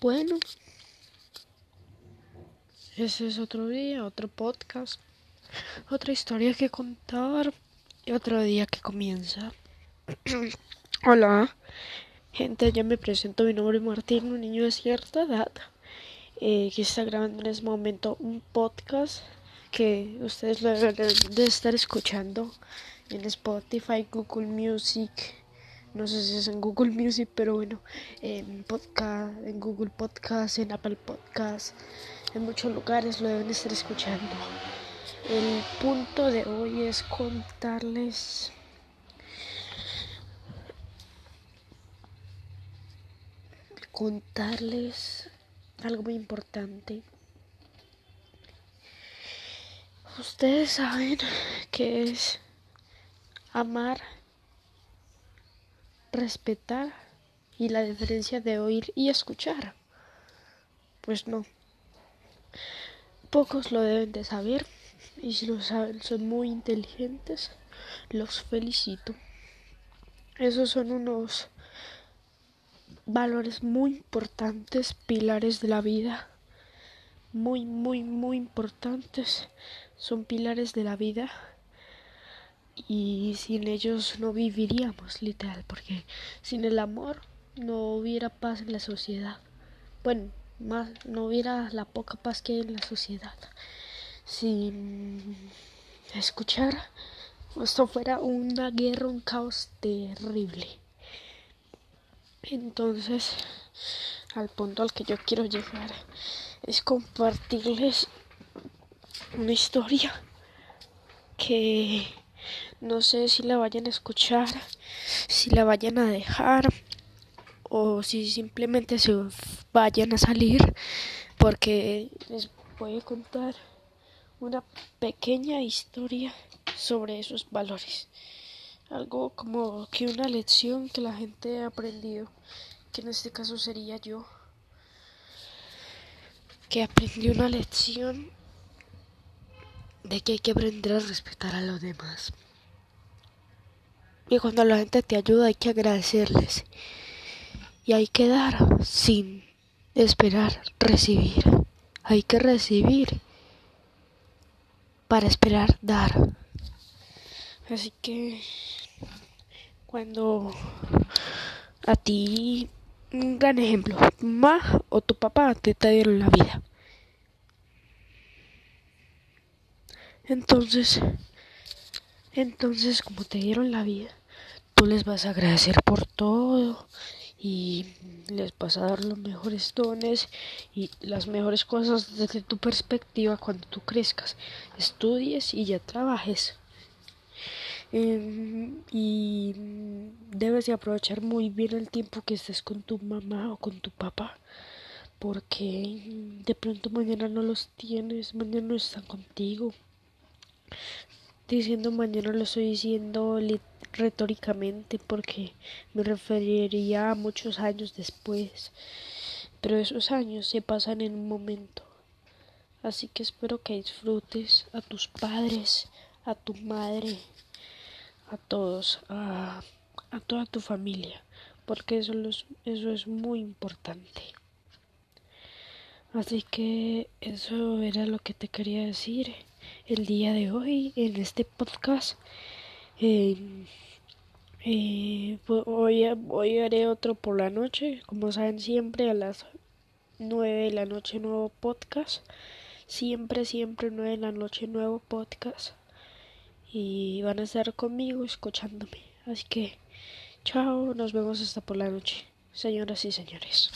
Bueno, ese es otro día, otro podcast, otra historia que contar y otro día que comienza. Hola, gente, ya me presento. Mi nombre es Martín, un niño de cierta edad eh, que está grabando en este momento un podcast que ustedes lo deben de estar escuchando en Spotify, Google Music. No sé si es en Google Music, pero bueno, en podcast, en Google Podcast, en Apple Podcast, en muchos lugares lo deben estar escuchando. El punto de hoy es contarles contarles algo muy importante. Ustedes saben que es amar, respetar y la diferencia de oír y escuchar. Pues no. Pocos lo deben de saber y si lo saben son muy inteligentes. Los felicito. Esos son unos valores muy importantes, pilares de la vida. Muy, muy, muy importantes. Son pilares de la vida y sin ellos no viviríamos literal porque sin el amor no hubiera paz en la sociedad. Bueno más no hubiera la poca paz que hay en la sociedad. Sin escuchar esto fuera una guerra un caos terrible. Entonces al punto al que yo quiero llegar es compartirles una historia que no sé si la vayan a escuchar, si la vayan a dejar o si simplemente se vayan a salir porque les voy a contar una pequeña historia sobre esos valores. Algo como que una lección que la gente ha aprendido, que en este caso sería yo, que aprendí una lección de que hay que aprender a respetar a los demás. Y cuando la gente te ayuda hay que agradecerles. Y hay que dar sin esperar recibir. Hay que recibir para esperar dar. Así que cuando a ti, un gran ejemplo, tu mamá o tu papá te, te dieron la vida. Entonces, entonces como te dieron la vida, tú les vas a agradecer por todo y les vas a dar los mejores dones y las mejores cosas desde tu perspectiva cuando tú crezcas, estudies y ya trabajes. Em, y debes de aprovechar muy bien el tiempo que estés con tu mamá o con tu papá porque de pronto mañana no los tienes, mañana no están contigo. Diciendo mañana lo estoy diciendo retóricamente porque me referiría a muchos años después, pero esos años se pasan en un momento. Así que espero que disfrutes a tus padres, a tu madre, a todos, a, a toda tu familia, porque eso, eso es muy importante. Así que eso era lo que te quería decir el día de hoy en este podcast. Eh, eh, hoy, hoy haré otro por la noche, como saben siempre a las 9 de la noche nuevo podcast. Siempre, siempre 9 de la noche nuevo podcast. Y van a estar conmigo escuchándome. Así que, chao, nos vemos hasta por la noche, señoras y señores.